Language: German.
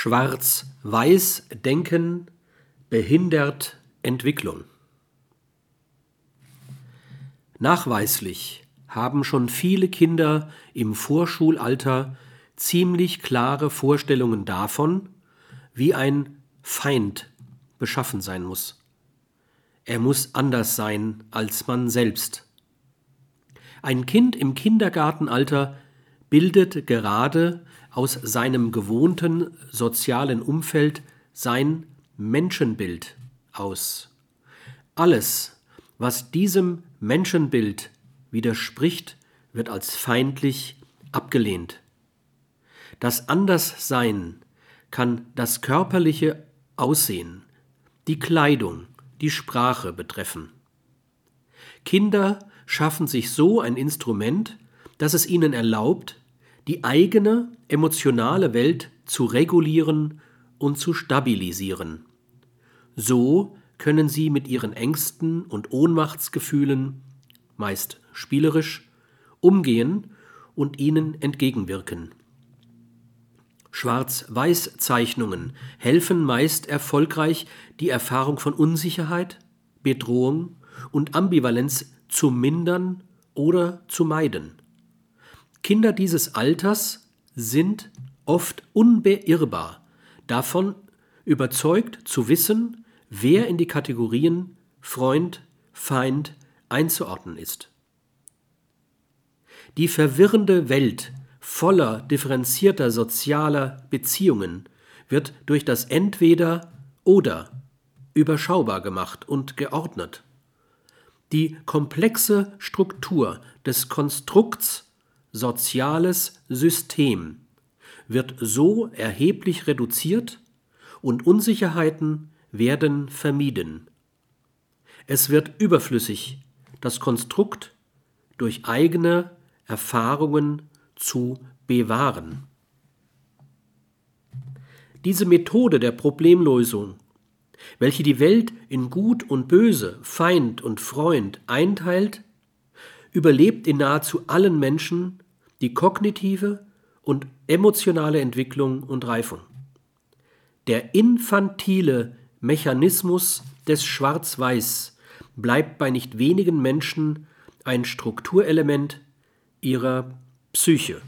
Schwarz-Weiß Denken behindert Entwicklung. Nachweislich haben schon viele Kinder im Vorschulalter ziemlich klare Vorstellungen davon, wie ein Feind beschaffen sein muss. Er muss anders sein als man selbst. Ein Kind im Kindergartenalter bildet gerade aus seinem gewohnten sozialen Umfeld sein Menschenbild aus. Alles, was diesem Menschenbild widerspricht, wird als feindlich abgelehnt. Das Anderssein kann das körperliche Aussehen, die Kleidung, die Sprache betreffen. Kinder schaffen sich so ein Instrument, das es ihnen erlaubt, die eigene emotionale Welt zu regulieren und zu stabilisieren. So können sie mit ihren Ängsten und Ohnmachtsgefühlen, meist spielerisch, umgehen und ihnen entgegenwirken. Schwarz-Weiß-Zeichnungen helfen meist erfolgreich, die Erfahrung von Unsicherheit, Bedrohung und Ambivalenz zu mindern oder zu meiden. Kinder dieses Alters sind oft unbeirrbar, davon überzeugt zu wissen, wer in die Kategorien Freund, Feind einzuordnen ist. Die verwirrende Welt voller differenzierter sozialer Beziehungen wird durch das Entweder oder überschaubar gemacht und geordnet. Die komplexe Struktur des Konstrukts soziales System wird so erheblich reduziert und Unsicherheiten werden vermieden. Es wird überflüssig, das Konstrukt durch eigene Erfahrungen zu bewahren. Diese Methode der Problemlösung, welche die Welt in Gut und Böse, Feind und Freund einteilt, überlebt in nahezu allen Menschen die kognitive und emotionale Entwicklung und Reifung. Der infantile Mechanismus des Schwarz-Weiß bleibt bei nicht wenigen Menschen ein Strukturelement ihrer Psyche.